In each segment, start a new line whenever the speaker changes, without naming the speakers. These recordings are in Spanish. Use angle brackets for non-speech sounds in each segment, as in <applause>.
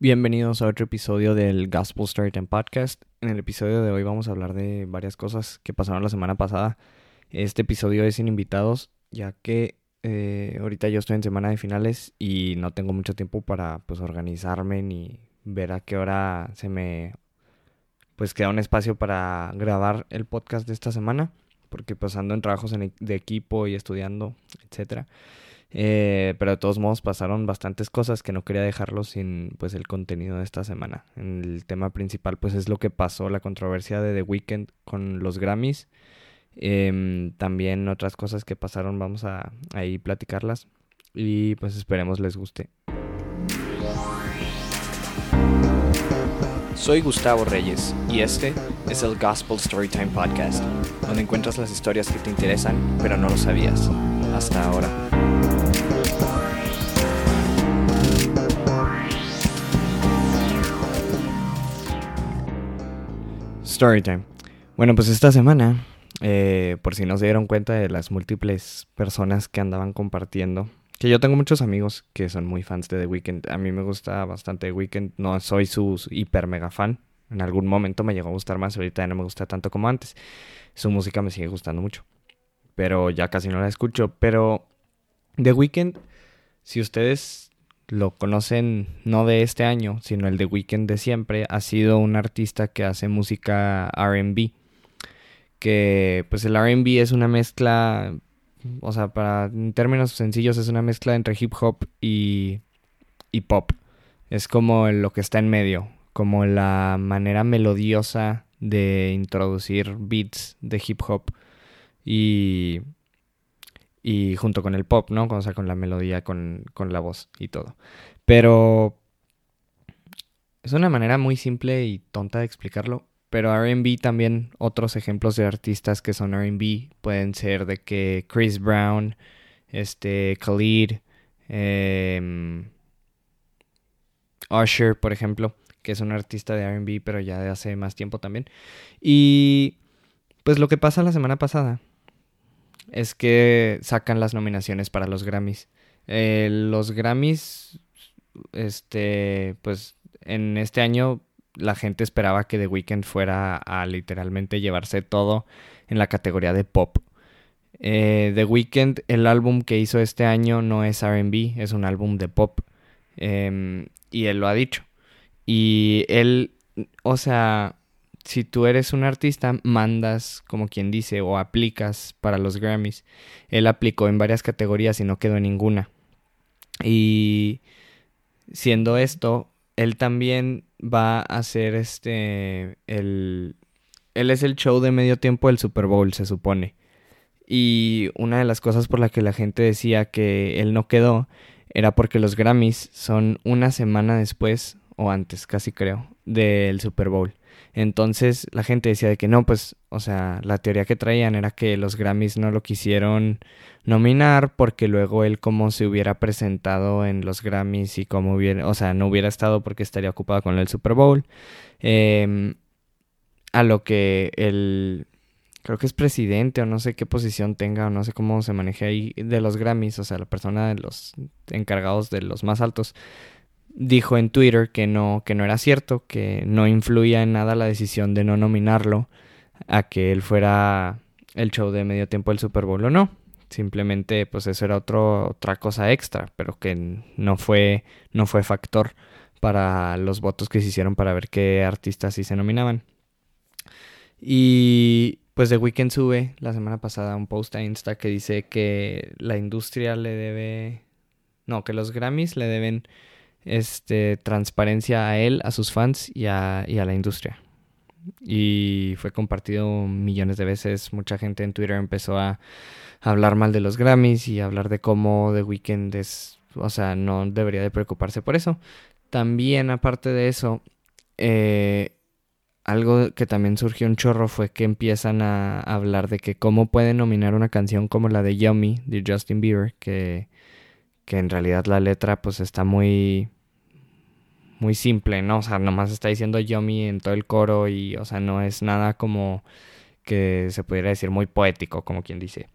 Bienvenidos a otro episodio del Gospel Storytime Podcast. En el episodio de hoy vamos a hablar de varias cosas que pasaron la semana pasada. Este episodio es sin invitados, ya que eh, ahorita yo estoy en semana de finales y no tengo mucho tiempo para pues organizarme ni ver a qué hora se me pues queda un espacio para grabar el podcast de esta semana, porque pues ando en trabajos e-, de equipo y estudiando, etcétera. Eh, pero de todos modos pasaron bastantes cosas que no quería dejarlo sin pues el contenido de esta semana. El tema principal pues es lo que pasó, la controversia de The Weeknd con los Grammys. Em, también otras cosas que pasaron vamos a ahí platicarlas y pues esperemos les guste.
Soy Gustavo Reyes y este es el Gospel Storytime Podcast, donde encuentras las historias que te interesan pero no lo sabías hasta ahora.
Storytime. Bueno, pues esta semana, eh, por si no se dieron cuenta de las múltiples personas que andaban compartiendo, que yo tengo muchos amigos que son muy fans de The Weeknd. A mí me gusta bastante The Weeknd. No soy su hiper mega fan. En algún momento me llegó a gustar más, ahorita ya no me gusta tanto como antes. Su música me sigue gustando mucho. Pero ya casi no la escucho. Pero The Weeknd, si ustedes lo conocen no de este año, sino el de Weekend de siempre, ha sido un artista que hace música RB. Que pues el RB es una mezcla, o sea, para en términos sencillos es una mezcla entre hip hop y, y pop. Es como lo que está en medio, como la manera melodiosa de introducir beats de hip hop y y junto con el pop, ¿no? O sea, con la melodía, con, la voz y todo. Pero es una manera muy simple y tonta de explicarlo. Pero RB también, otros ejemplos de artistas que son RB pueden ser de que Chris Brown, este, Khalid, eh, Usher, por ejemplo, que es un artista de RB, pero ya de hace más tiempo también. Y pues lo que pasa la semana pasada es que sacan las nominaciones para los Grammys. Eh, los Grammys, este, pues en este año la gente esperaba que The Weeknd fuera a literalmente llevarse todo en la categoría de pop. Eh, The Weeknd, el álbum que hizo este año no es RB, es un álbum de pop. Em, y él lo ha dicho. Y él, o sea, si tú eres un artista, mandas, como quien dice, o aplicas para los Grammys. Él aplicó en varias categorías y no quedó en ninguna. Y siendo esto, él también va a hacer este, el... Él es el show de medio tiempo del Super Bowl, se supone. Y una de las cosas por la que la gente decía que él no quedó era porque los Grammys son una semana después, o antes, casi creo, del Super Bowl. Entonces la gente decía de que no, pues, o sea, la teoría que traían era que los Grammys no lo quisieron nominar porque luego él como se hubiera presentado en los Grammys y como hubiera, o sea, no hubiera estado porque estaría ocupado con el Super Bowl. Em, a lo que el, creo que es presidente o no sé qué posición tenga o no sé cómo se maneje ahí de los Grammys, o sea, la persona de los encargados de los más altos dijo en Twitter que no, que no era cierto, que no influía en nada la decisión de no nominarlo a que él fuera el show de medio tiempo del Super Bowl o no. Simplemente pues eso era otro, otra cosa extra, pero que no fue, no fue factor para los votos que se hicieron para ver qué artistas sí se nominaban. Y pues The Weeknd sube la semana pasada un post a Insta que dice que la industria le debe... No, que los Grammys le deben este, transparencia a él, a sus fans y a, la industria. Y fue compartido millones de veces. Mucha gente en Twitter empezó a, hablar mal de los Grammys y hablar de cómo The Weeknd es, o sea, no debería de preocuparse por eso. También, aparte de eso, eh, algo que también surgió un chorro fue que empiezan a hablar de que cómo pueden nominar una canción como la de Yummy de Justin Bieber, que, que en realidad la letra pues está muy muy simple, ¿no? O sea, nomás está diciendo Yomi en todo el coro y, o sea, no es nada como que se pudiera decir muy poético, como quien dice.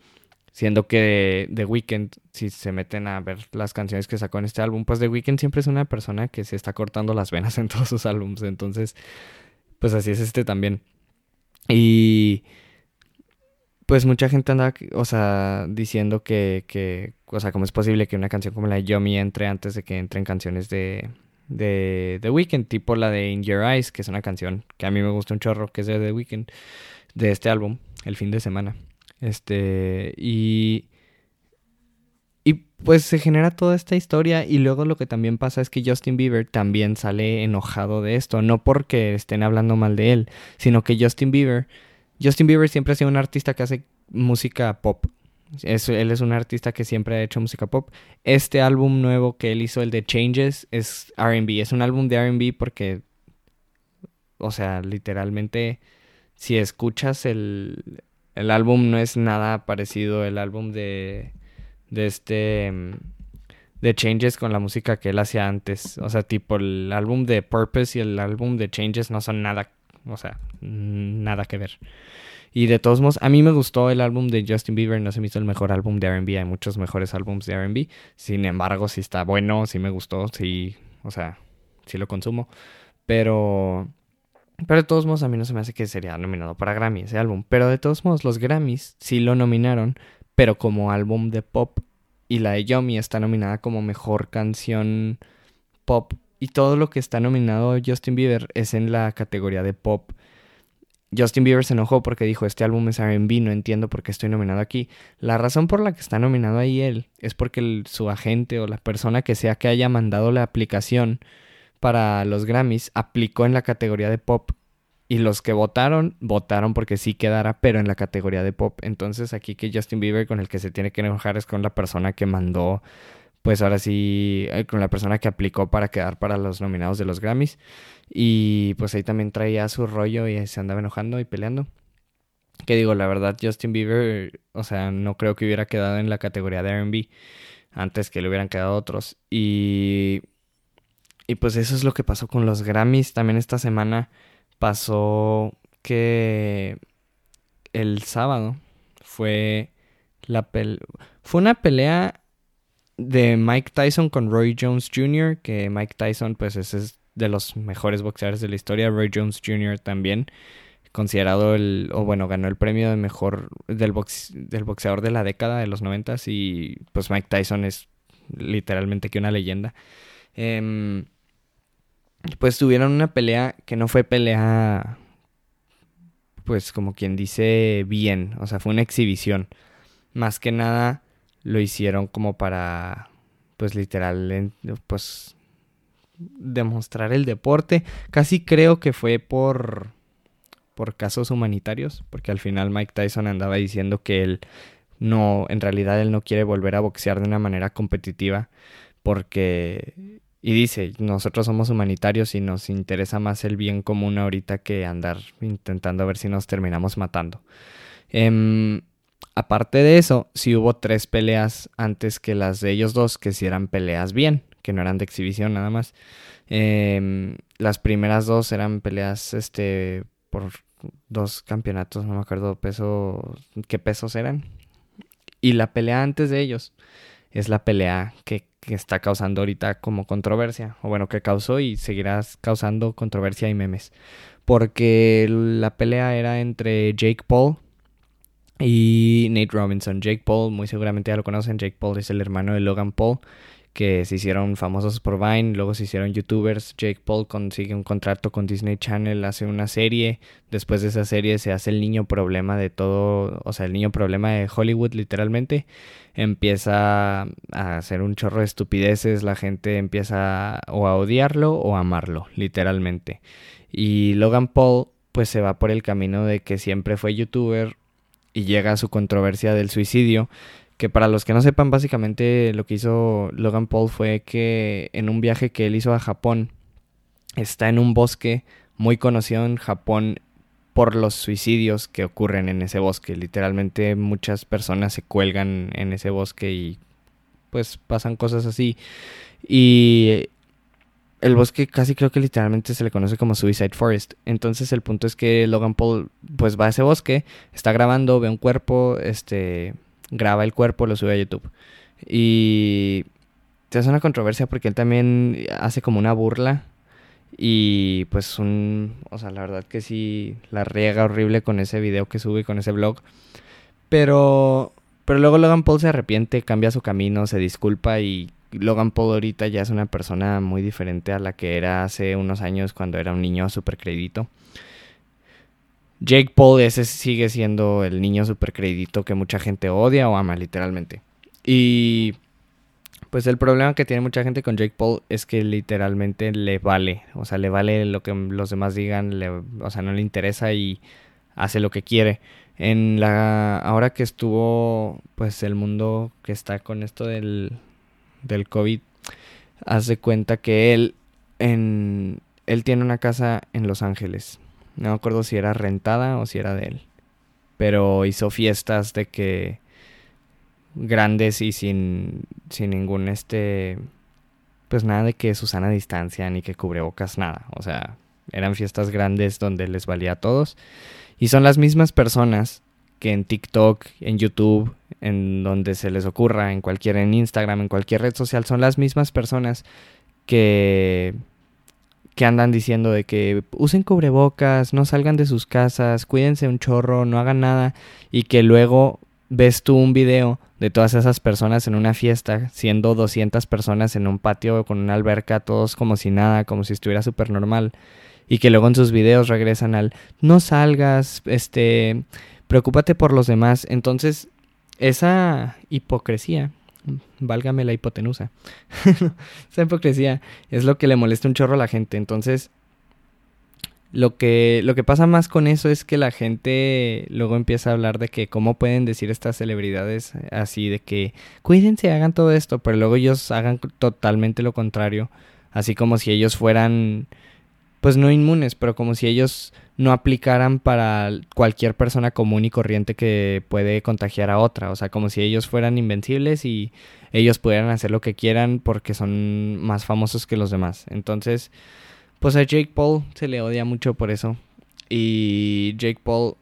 Siendo que The Weeknd, si se meten a ver las canciones que sacó en este álbum, pues The Weeknd siempre es una persona que se está cortando las venas en <laughs> todos sus álbumes. Entonces, pues así es este también. Y pues mucha gente anda, o sea, diciendo que, que, o sea, cómo es posible que una canción como la de Yomi entre antes de que entren canciones de, de The Weeknd, tipo la de In Your Eyes, que es una canción que a mí me gusta un chorro, que es de The Weeknd, de este álbum, el fin de semana. Este, y... Y pues se genera toda esta historia y luego lo que también pasa es que Justin Bieber también sale enojado de esto, no porque estén hablando mal de él, sino que Justin Bieber Justin Bieber siempre ha sido un artista que hace música pop. Él es un artista que siempre ha hecho música pop. Este álbum nuevo que él hizo, el de Changes, es RB. Es un álbum de RB porque, o sea, literalmente, si escuchas el, el álbum no es nada parecido el álbum de, de este de Changes con la música que él hacía antes. O sea, tipo el álbum de Purpose y el álbum de Changes no son nada o sea, nada que ver. Y de todos modos, a mí me gustó el álbum de Justin Bieber, no se me hizo el mejor álbum de RB, hay muchos mejores álbumes de RB. Sin embargo, sí está bueno, sí me gustó, sí, o sea, sí lo consumo. Pero, pero de todos modos, a mí no se me hace que sería nominado para Grammy ese álbum. Pero de todos modos, los Grammys sí lo nominaron, pero como álbum de pop. Y la de Yomi está nominada como mejor canción pop y todo lo que está nominado Justin Bieber es en la categoría de pop. Justin Bieber se enojó porque dijo, este álbum es RB, no entiendo por qué estoy nominado aquí. La razón por la que está nominado ahí él es porque su agente o la persona que sea que haya mandado la aplicación para los Grammys aplicó en la categoría de pop y los que votaron, votaron porque sí quedara, pero en la categoría de pop. Entonces aquí que Justin Bieber con el que se tiene que enojar es con la persona que mandó pues ahora sí, eh, con la persona que aplicó para quedar para los nominados de los Grammys. Y pues ahí también traía su rollo y se andaba enojando y peleando. Que digo, la verdad, Justin Bieber, o sea, no creo que hubiera quedado en la categoría de RB antes que le hubieran quedado otros. Y, y pues eso es lo que pasó con los Grammys. También esta semana pasó que el sábado fue la fue una pelea de Mike Tyson con Roy Jones Jr., que Mike Tyson pues es de los mejores boxeadores de la historia, Roy Jones Jr. también, considerado el, o bueno, ganó el premio de mejor del, box, del boxeador de la década de los noventas y pues Mike Tyson es literalmente que una leyenda. Em, pues tuvieron una pelea que no fue pelea, pues como quien dice bien, o sea, fue una exhibición. Más que nada lo hicieron como para, pues literal, pues demostrar el deporte. Casi creo que fue por, por casos humanitarios, porque al final Mike Tyson andaba diciendo que él no, en realidad él no quiere volver a boxear de una manera competitiva, porque, y dice, nosotros somos humanitarios y nos interesa más el bien común ahorita que andar intentando ver si nos terminamos matando. Em, Aparte de eso, sí hubo tres peleas antes que las de ellos dos, que sí eran peleas bien, que no eran de exhibición nada más. Em, las primeras dos eran peleas este, por dos campeonatos, no me acuerdo peso, qué pesos eran. Y la pelea antes de ellos es la pelea que, que está causando ahorita como controversia, o bueno, que causó y seguirá causando controversia y memes. Porque la pelea era entre Jake Paul y Nate Robinson. Jake Paul, muy seguramente ya lo conocen. Jake Paul es el hermano de Logan Paul, que se hicieron famosos por Vine, luego se hicieron youtubers. Jake Paul consigue un contrato con Disney Channel, hace una serie. Después de esa serie se hace el niño problema de todo, o sea, el niño problema de Hollywood, literalmente. Empieza a hacer un chorro de estupideces, la gente empieza o a odiarlo o a amarlo, literalmente. Y Logan Paul pues se va por el camino de que siempre fue youtuber, y llega a su controversia del suicidio, que para los que no sepan básicamente lo que hizo Logan Paul fue que en un viaje que él hizo a Japón, está en un bosque muy conocido en Japón por los suicidios que ocurren en ese bosque. Literalmente muchas personas se cuelgan en ese bosque y pues pasan cosas así. Y el bosque casi creo que literalmente se le conoce como Suicide Forest. Entonces el punto es que Logan Paul pues va a ese bosque, está grabando, ve un cuerpo, este graba el cuerpo, lo sube a YouTube. Y se hace una controversia porque él también hace como una burla y pues un, o sea, la verdad que sí la riega horrible con ese video que sube, con ese blog. Pero pero luego Logan Paul se arrepiente, cambia su camino, se disculpa y Logan Paul ahorita ya es una persona muy diferente a la que era hace unos años cuando era un niño super crédito. Jake Paul ese sigue siendo el niño super crédito que mucha gente odia o ama literalmente. Y pues el problema que tiene mucha gente con Jake Paul es que literalmente le vale, o sea, le vale lo que los demás digan, o sea, no le interesa y hace lo que quiere. En la ahora que estuvo pues el mundo que está con esto del del COVID, hace cuenta que él en él tiene una casa en Los Ángeles. No me acuerdo si era rentada o si era de él. Pero hizo fiestas de que grandes y sin, sin ningún este pues nada de que Susana distancia ni que cubrebocas nada o sea eran fiestas grandes donde les valía a todos y son las mismas personas que en TikTok en YouTube en donde se les ocurra en cualquier en Instagram en cualquier red social son las mismas personas que que andan diciendo de que usen cubrebocas, no salgan de sus casas, cuídense un chorro, no hagan nada y que luego ves tú un video de todas esas personas en una fiesta, siendo 200 personas en un patio con una alberca, todos como si nada, como si estuviera súper normal, y que luego en sus videos regresan al no salgas, este, preocúpate por los demás. Entonces, esa hipocresía, válgame la hipotenusa, <laughs> esa hipocresía es lo que le molesta un chorro a la gente. Entonces, lo que, lo que pasa más con eso es que la gente luego empieza a hablar de que cómo pueden decir estas celebridades así de que cuídense, hagan todo esto, pero luego ellos hagan totalmente lo contrario, así como si ellos fueran pues no inmunes, pero como si ellos no aplicaran para cualquier persona común y corriente que puede contagiar a otra, o sea, como si ellos fueran invencibles y ellos pudieran hacer lo que quieran porque son más famosos que los demás. Entonces, pues a Jake Paul se le odia mucho por eso. Y Jake Paul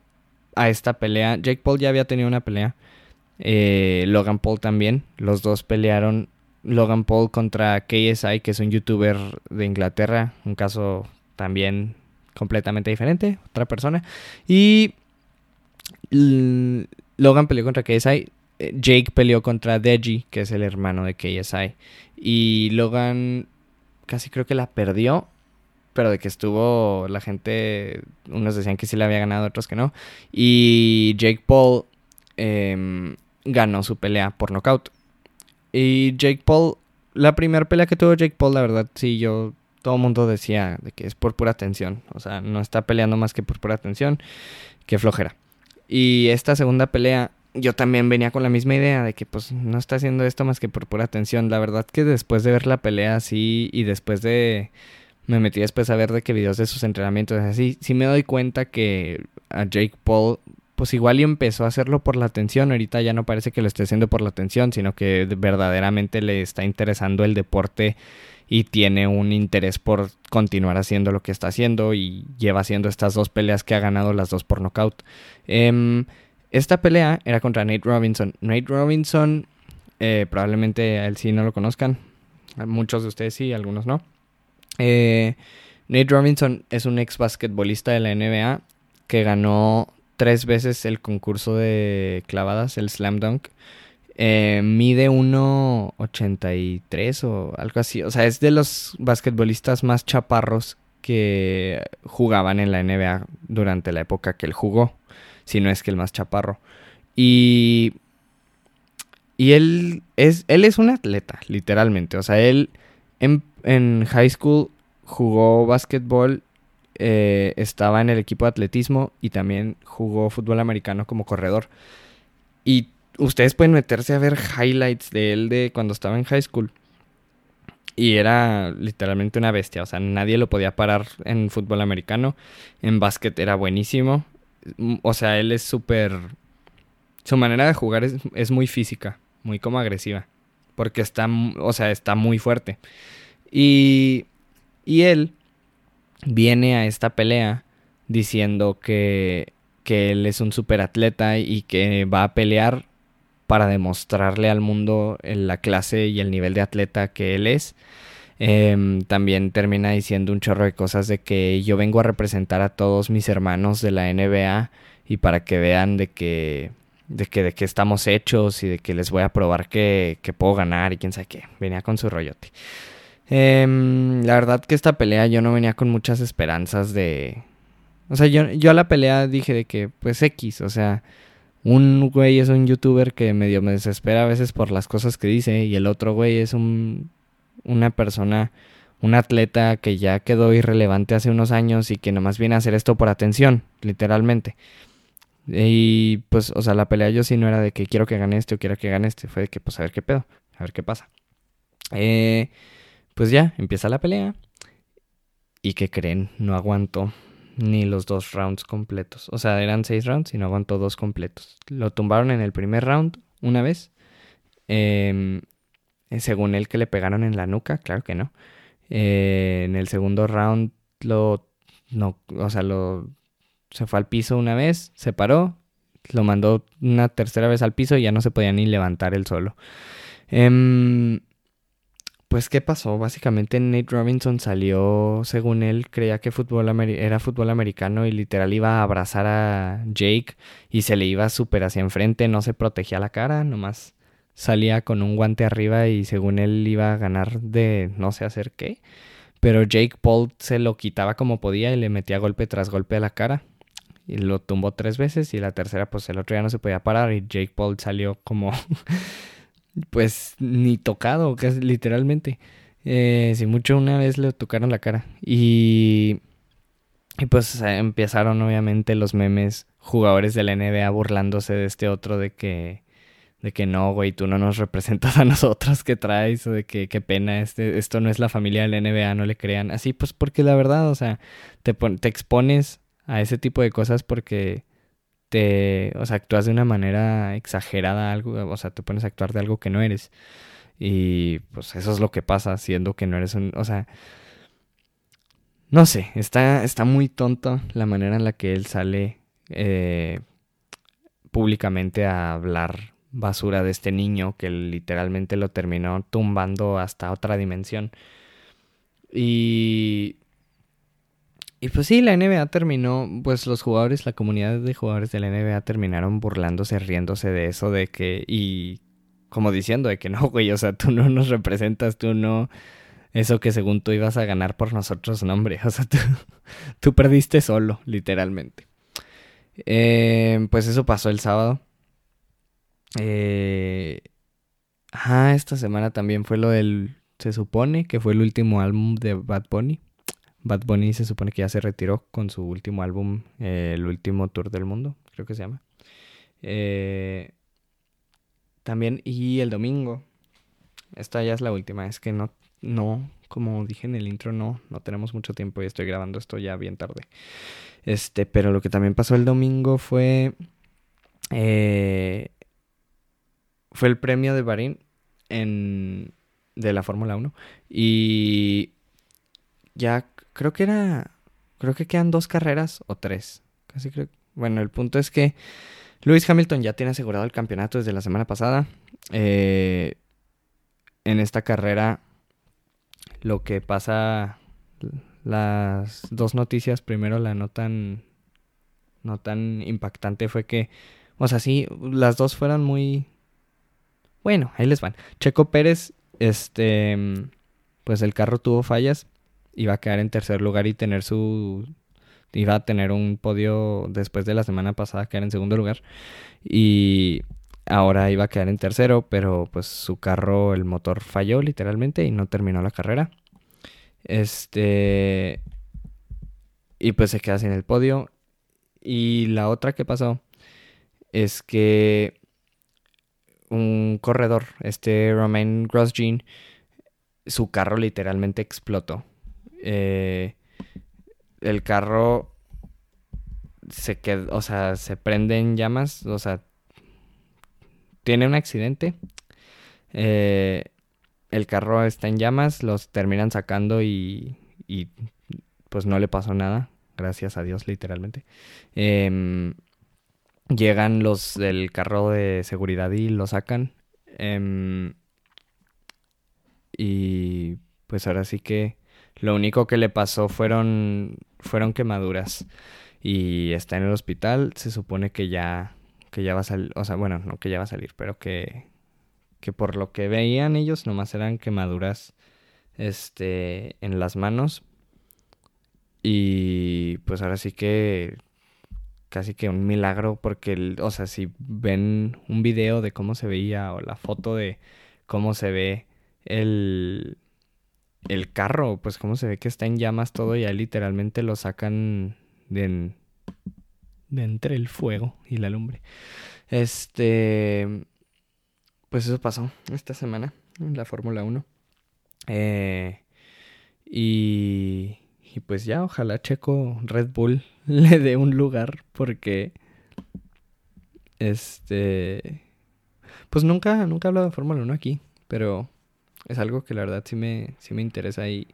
a esta pelea, Jake Paul ya había tenido una pelea. Eh, Logan Paul también. Los dos pelearon. Logan Paul contra KSI, que es un youtuber de Inglaterra. Un caso también completamente diferente. Otra persona. Y Logan peleó contra KSI. Eh, Jake peleó contra Deji, que es el hermano de KSI. Y Logan casi creo que la perdió pero de que estuvo la gente, unos decían que sí le había ganado, otros que no. Y Jake Paul em, ganó su pelea por nocaut. Y Jake Paul, la primera pelea que tuvo Jake Paul, la verdad, sí, yo, todo el mundo decía de que es por pura tensión. O sea, no está peleando más que por pura tensión, que flojera. Y esta segunda pelea, yo también venía con la misma idea de que pues no está haciendo esto más que por pura tensión. La verdad que después de ver la pelea así y después de me metí después a ver de qué videos de sus entrenamientos. Así, sí me doy cuenta que a Jake Paul, pues igual y empezó a hacerlo por la atención. Ahorita ya no parece que lo esté haciendo por la atención, sino que verdaderamente le está interesando el deporte y tiene un interés por continuar haciendo lo que está haciendo y lleva haciendo estas dos peleas que ha ganado las dos por nocaut. Em, esta pelea era contra Nate Robinson. Nate Robinson, eh, probablemente a él sí no lo conozcan. Muchos de ustedes sí, algunos no. Eh, Nate Robinson es un ex basquetbolista de la NBA que ganó tres veces el concurso de clavadas, el Slam Dunk. Eh, mide 1.83 o algo así. O sea, es de los basquetbolistas más chaparros que jugaban en la NBA durante la época que él jugó. Si no es que el más chaparro. Y. Y él es, él es un atleta, literalmente. O sea, él en, high school jugó básquetbol, eh, estaba en el equipo de atletismo y también jugó fútbol americano como corredor. Y ustedes pueden meterse a ver highlights de él de cuando estaba en high school. Y era literalmente una bestia, o sea, nadie lo podía parar en fútbol americano. En básquet era buenísimo. O sea, él es súper... Su manera de jugar es, es muy física, muy como agresiva porque está, o sea, está muy fuerte. Y, y él viene a esta pelea diciendo que, que él es un super atleta y que va a pelear para demostrarle al mundo la clase y el nivel de atleta que él es. Em, también termina diciendo un chorro de cosas de que yo vengo a representar a todos mis hermanos de la NBA y para que vean de que de que de qué estamos hechos y de que les voy a probar que, que puedo ganar y quién sabe qué. Venía con su rollote. Em, la verdad que esta pelea yo no venía con muchas esperanzas de... O sea, yo, yo a la pelea dije de que pues X, o sea, un güey es un youtuber que medio me desespera a veces por las cosas que dice y el otro güey es un una persona, un atleta que ya quedó irrelevante hace unos años y que nomás viene a hacer esto por atención, literalmente. Y pues, o sea, la pelea yo sí no era de que quiero que gane este o quiero que gane este, fue de que pues a ver qué pedo, a ver qué pasa. Eh, pues ya, empieza la pelea. Y que creen, no aguantó ni los dos rounds completos. O sea, eran seis rounds y no aguantó dos completos. Lo tumbaron en el primer round una vez. Eh, eh, según él que le pegaron en la nuca, claro que no. Eh, en el segundo round lo no, o sea, lo se fue al piso una vez, se paró, lo mandó una tercera vez al piso y ya no se podía ni levantar él solo. Em, pues, ¿qué pasó? Básicamente Nate Robinson salió, según él, creía que fútbol era fútbol americano y literal iba a abrazar a Jake y se le iba súper hacia enfrente, no se protegía la cara, nomás salía con un guante arriba y según él iba a ganar de no sé hacer qué. Pero Jake Paul se lo quitaba como podía y le metía golpe tras golpe a la cara. Y lo tumbó tres veces y la tercera pues el otro ya no se podía parar y Jake Paul salió como <laughs> pues ni tocado, casi literalmente. Eh, si mucho una vez le tocaron la cara. Y, y pues empezaron obviamente los memes jugadores de la NBA burlándose de este otro de que de que no, güey, tú no nos representas a nosotros que traes, o de que qué pena, este, esto no es la familia del NBA, no le crean. Así, pues porque la verdad, o sea, te, te expones a ese tipo de cosas porque te, o sea, actúas de una manera exagerada, algo, o sea, te pones a actuar de algo que no eres. Y pues eso es lo que pasa, siendo que no eres un, o sea, no sé, está, está muy tonto la manera en la que él sale eh, públicamente a hablar basura de este niño que literalmente lo terminó tumbando hasta otra dimensión. Y... Y pues sí, la NBA terminó, pues los jugadores, la comunidad de jugadores de la NBA terminaron burlándose, riéndose de eso, de que, y como diciendo de que no, güey, o sea, tú no nos representas, tú no, eso que según tú ibas a ganar por nosotros, no, hombre, <laughs> o sea, tú, tú perdiste solo, literalmente. Eh, pues eso pasó el sábado. Ah, esta semana también fue lo del. Se supone que fue el último álbum de Bad Bunny. Bad Bunny se supone que ya se retiró con su último álbum, eh, el último tour del mundo, creo que se llama. Eh, también, y el domingo, esta ya es la última, es que no, no, como dije en el intro, no, no tenemos mucho tiempo y estoy grabando esto ya bien tarde. Este, pero lo que también pasó el domingo fue eh, fue el premio de Bahrein en, de la Fórmula 1. Y ya creo que era, creo que quedan dos carreras o tres. Casi creo. Bueno, el punto es que Lewis Hamilton ya tiene asegurado el campeonato desde la semana pasada. Eh, en esta carrera lo que pasa, las dos noticias, primero la no tan, no tan impactante fue que, o sea, sí, las dos fueron muy, bueno, ahí les van. Checo Pérez, este, pues el carro tuvo fallas. Iba a quedar en tercer lugar y tener su... Iba a tener un podio después de la semana pasada, quedar en segundo lugar. Y ahora iba a quedar en tercero, pero pues su carro, el motor falló literalmente y no terminó la carrera. Este... Y pues se queda sin el podio. Y la otra que pasó es que un corredor, este Romain Grosjean, su carro literalmente explotó. Eh, el carro se quedó, o sea, se prende en llamas, o sea, tiene un accidente. Eh, el carro está en llamas, los terminan sacando y, y pues no le pasó nada, gracias a Dios literalmente. Eh, llegan los del carro de seguridad y lo sacan. Em, y pues ahora sí que lo único que le pasó fueron, fueron quemaduras. Y está en el hospital. Se supone que ya, que ya va a salir. O sea, bueno, no que ya va a salir, pero que, que por lo que veían ellos nomás eran quemaduras este, en las manos. Y pues ahora sí que casi que un milagro porque, o sea, si ven un video de cómo se veía o la foto de cómo se ve el, el carro, pues cómo se ve que está en llamas todo y ahí literalmente lo sacan de, de entre el fuego y la lumbre. Este, pues eso pasó esta semana en la Fórmula 1. Eh, y, y pues ya, ojalá Checo Red Bull <laughs> le dé un lugar porque este pues nunca nunca he hablado de Fórmula 1 aquí, pero es algo que la verdad sí me sí me interesa y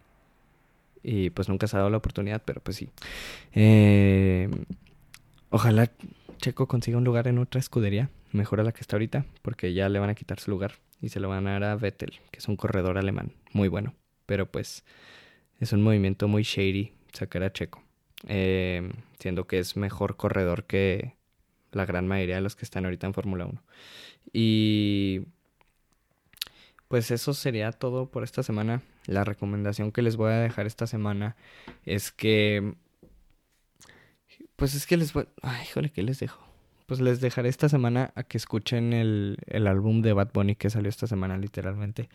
y pues nunca se ha dado la oportunidad, pero pues sí. Eh, ojalá Checo consiga un lugar en otra escudería, mejor a la que está ahorita, porque ya le van a quitar su lugar y se lo van a dar a Vettel, que es un corredor alemán muy bueno, pero pues es un movimiento muy shady sacar a Checo, eh, siendo que es mejor corredor que la gran mayoría de los que están ahorita en Fórmula 1. Y pues eso sería todo por esta semana. La recomendación que les voy a dejar esta semana es que... Pues es que les voy... Ay, híjole, ¿qué les dejo? Pues les dejaré esta semana a que escuchen el, el álbum de Bad Bunny que salió esta semana literalmente.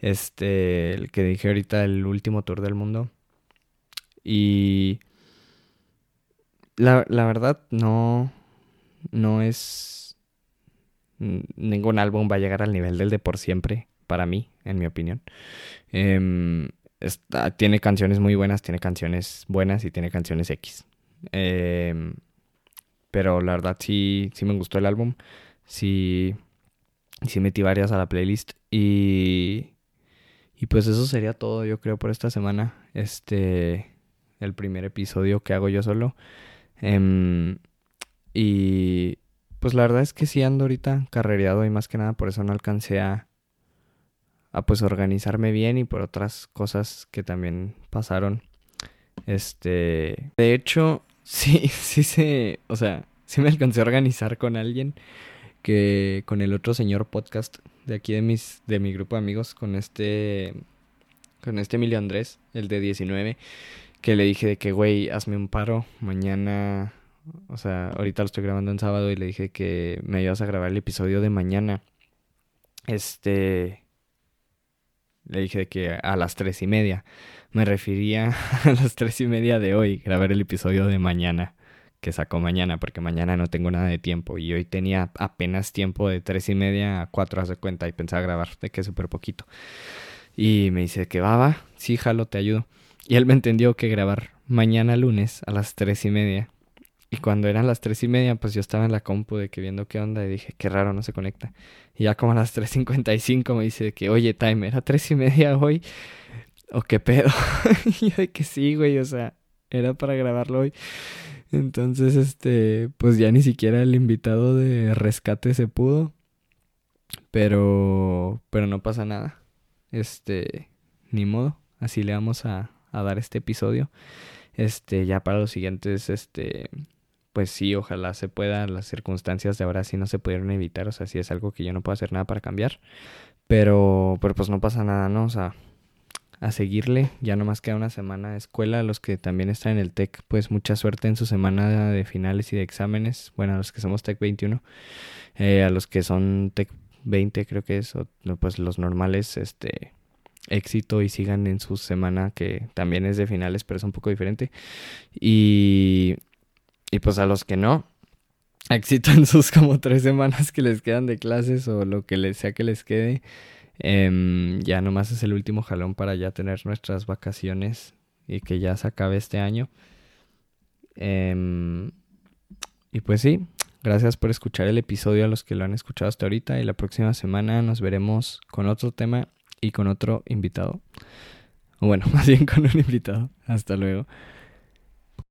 Este, el que dije ahorita, el último tour del mundo. Y la, la verdad no, no es... Ningún álbum va a llegar al nivel del de por siempre, para mí, en mi opinión. Em, tiene canciones muy buenas, tiene canciones buenas y tiene canciones X. Em, pero la verdad sí, sí me gustó el álbum. Sí, sí metí varias a la playlist. Y, y pues eso sería todo, yo creo, por esta semana. Este, el primer episodio que hago yo solo. Em, y pues la verdad es que sí ando ahorita carrereado y más que nada por eso no alcancé a, a pues organizarme bien y por otras cosas que también pasaron. Este, de hecho, <laughs> sí, sí se, o sea, sí me alcancé a organizar con alguien que con el otro señor podcast de aquí de mis de mi grupo de amigos con este con este Emilio Andrés, el de 19 que le dije de que, güey, hazme un paro, mañana, o sea, ahorita lo estoy grabando en sábado y le dije que me ayudas a grabar el episodio de mañana. Este, le dije que a las tres y media. Me refería <laughs> a las tres y media de hoy, grabar el episodio de mañana, que sacó mañana, porque mañana no tengo nada de tiempo. Y hoy tenía apenas tiempo de tres y media a cuatro, hace cuenta, y pensaba grabar de que súper poquito. Y me dice que va, va, sí, jalo, te ayudo. Y él me entendió que grabar mañana lunes a las tres y media. Y cuando eran las tres y media, pues yo estaba en la compu de que viendo qué onda y dije, qué raro, no se conecta. Y ya como a las 3.55 me dice que, oye, time, ¿era tres y media hoy? ¿O qué pedo? <laughs> y yo de que sí, güey, o sea, era para grabarlo hoy. Entonces, este, pues ya ni siquiera el invitado de rescate se pudo. Pero, pero no pasa nada. Este, ni modo. Así le vamos a, a dar este episodio. Este, ya para los siguientes, este, pues sí, ojalá se pueda. Las circunstancias de ahora sí no se pudieron evitar. O sea, sí es algo que yo no puedo hacer nada para cambiar. Pero, pero pues no pasa nada, ¿no? O sea, a seguirle. Ya nomás queda una semana de escuela. Los que también están en el TEC, pues mucha suerte en su semana de finales y de exámenes. Bueno, a los que somos TEC 21. Eh, a los que son TEC 20 creo que es. O, pues los normales, este éxito y sigan en su semana que también es de finales pero es un poco diferente y, y pues a los que no éxito en <laughs> sus como tres semanas que les quedan de clases o lo que les sea que les quede eh, ya nomás es el último jalón para ya tener nuestras vacaciones y que ya se acabe este año eh, y pues sí Gracias por escuchar el episodio a los que lo han escuchado hasta ahorita y la próxima semana nos veremos con otro tema y con otro invitado. O bueno, <laughs> más bien con un invitado. Hasta luego.